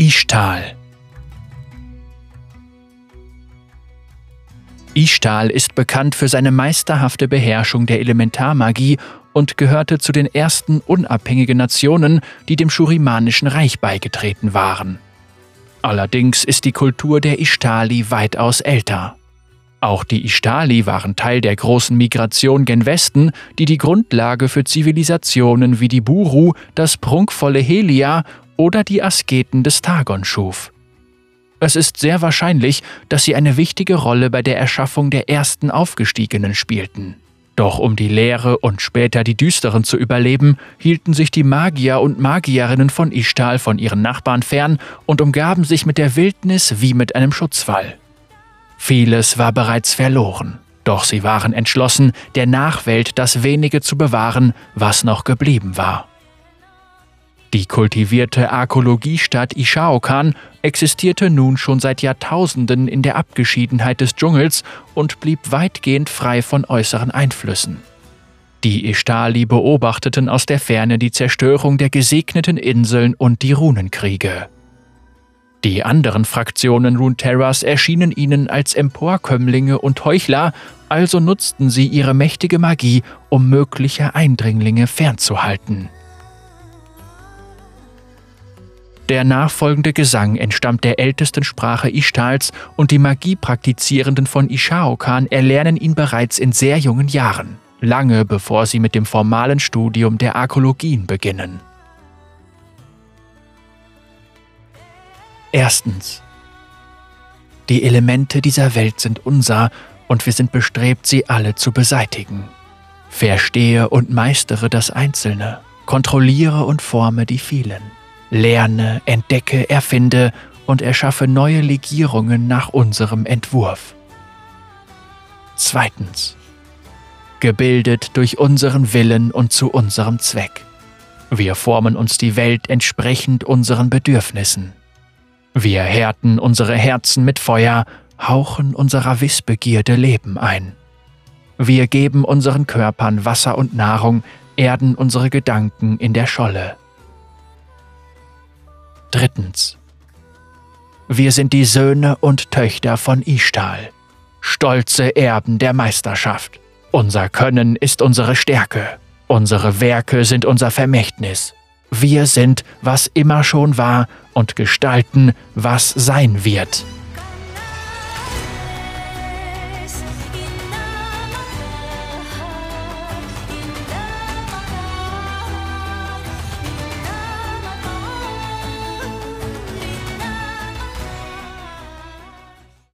Ishtal Ishtal ist bekannt für seine meisterhafte Beherrschung der Elementarmagie und gehörte zu den ersten unabhängigen Nationen, die dem Schurimanischen Reich beigetreten waren. Allerdings ist die Kultur der Ishtali weitaus älter. Auch die Ishtali waren Teil der großen Migration gen Westen, die die Grundlage für Zivilisationen wie die Buru, das prunkvolle Helia oder die Asketen des Tagon schuf. Es ist sehr wahrscheinlich, dass sie eine wichtige Rolle bei der Erschaffung der ersten Aufgestiegenen spielten. Doch um die Leere und später die Düsteren zu überleben, hielten sich die Magier und Magierinnen von Ishtal von ihren Nachbarn fern und umgaben sich mit der Wildnis wie mit einem Schutzwall. Vieles war bereits verloren, doch sie waren entschlossen, der Nachwelt das wenige zu bewahren, was noch geblieben war. Die kultivierte Arkologiestadt Ishaokan existierte nun schon seit Jahrtausenden in der Abgeschiedenheit des Dschungels und blieb weitgehend frei von äußeren Einflüssen. Die Ishtali beobachteten aus der Ferne die Zerstörung der gesegneten Inseln und die Runenkriege. Die anderen Fraktionen Runeterras erschienen ihnen als Emporkömmlinge und Heuchler, also nutzten sie ihre mächtige Magie, um mögliche Eindringlinge fernzuhalten. Der nachfolgende Gesang entstammt der ältesten Sprache Ishtals und die Magiepraktizierenden von Ishaokan erlernen ihn bereits in sehr jungen Jahren, lange bevor sie mit dem formalen Studium der Arkologien beginnen. Erstens. Die Elemente dieser Welt sind unser und wir sind bestrebt, sie alle zu beseitigen. Verstehe und meistere das Einzelne, kontrolliere und forme die vielen. Lerne, entdecke, erfinde und erschaffe neue Legierungen nach unserem Entwurf. Zweitens. Gebildet durch unseren Willen und zu unserem Zweck. Wir formen uns die Welt entsprechend unseren Bedürfnissen. Wir härten unsere Herzen mit Feuer, hauchen unserer Wissbegierde Leben ein. Wir geben unseren Körpern Wasser und Nahrung, erden unsere Gedanken in der Scholle. Drittens. Wir sind die Söhne und Töchter von Ishtal, stolze Erben der Meisterschaft. Unser Können ist unsere Stärke, unsere Werke sind unser Vermächtnis. Wir sind, was immer schon war und gestalten, was sein wird.